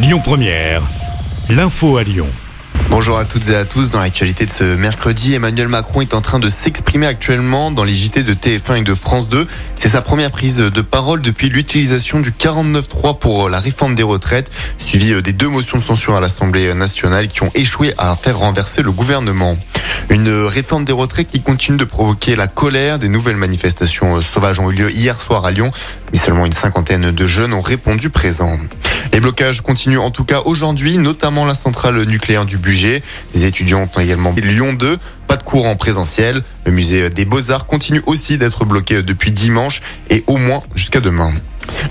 Lyon Première, l'info à Lyon. Bonjour à toutes et à tous. Dans l'actualité de ce mercredi, Emmanuel Macron est en train de s'exprimer actuellement dans les JT de TF1 et de France 2. C'est sa première prise de parole depuis l'utilisation du 49.3 pour la réforme des retraites, suivi des deux motions de censure à l'Assemblée nationale qui ont échoué à faire renverser le gouvernement. Une réforme des retraites qui continue de provoquer la colère. Des nouvelles manifestations sauvages ont eu lieu hier soir à Lyon, mais seulement une cinquantaine de jeunes ont répondu présents. Les blocages continuent en tout cas aujourd'hui, notamment la centrale nucléaire du budget. Les étudiants ont également Lyon 2. Pas de cours en présentiel. Le musée des Beaux-Arts continue aussi d'être bloqué depuis dimanche et au moins jusqu'à demain.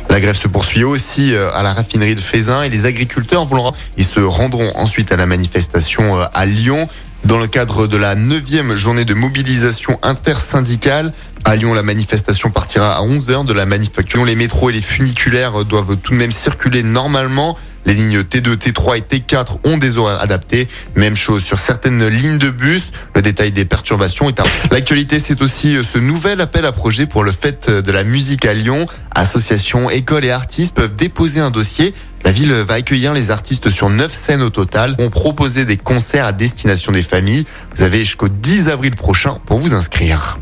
La grève se poursuit aussi euh, à la raffinerie de Fézin et les agriculteurs vont ils se rendront ensuite à la manifestation euh, à Lyon. Dans le cadre de la neuvième journée de mobilisation intersyndicale, à Lyon, la manifestation partira à 11h de la manufacture. Les métros et les funiculaires doivent tout de même circuler normalement. Les lignes T2, T3 et T4 ont des horaires adaptés. Même chose sur certaines lignes de bus. Le détail des perturbations est à... L'actualité, c'est aussi ce nouvel appel à projet pour le fête de la musique à Lyon. Associations, écoles et artistes peuvent déposer un dossier la ville va accueillir les artistes sur 9 scènes au total. On proposer des concerts à destination des familles. Vous avez jusqu'au 10 avril prochain pour vous inscrire.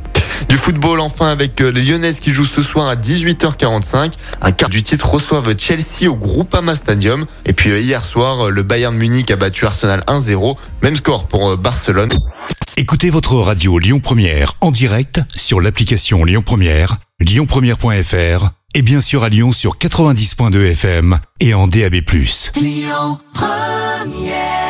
Du football enfin avec euh, les Lyonnais qui jouent ce soir à 18h45. Un quart du titre reçoivent Chelsea au Groupama Stadium. Et puis euh, hier soir, euh, le Bayern Munich a battu Arsenal 1-0. Même score pour Barcelone. Écoutez votre radio Lyon Première en direct sur l'application Lyon Première, lyonpremière.fr et bien sûr à Lyon sur 90.2 FM et en DAB+. Lyon Première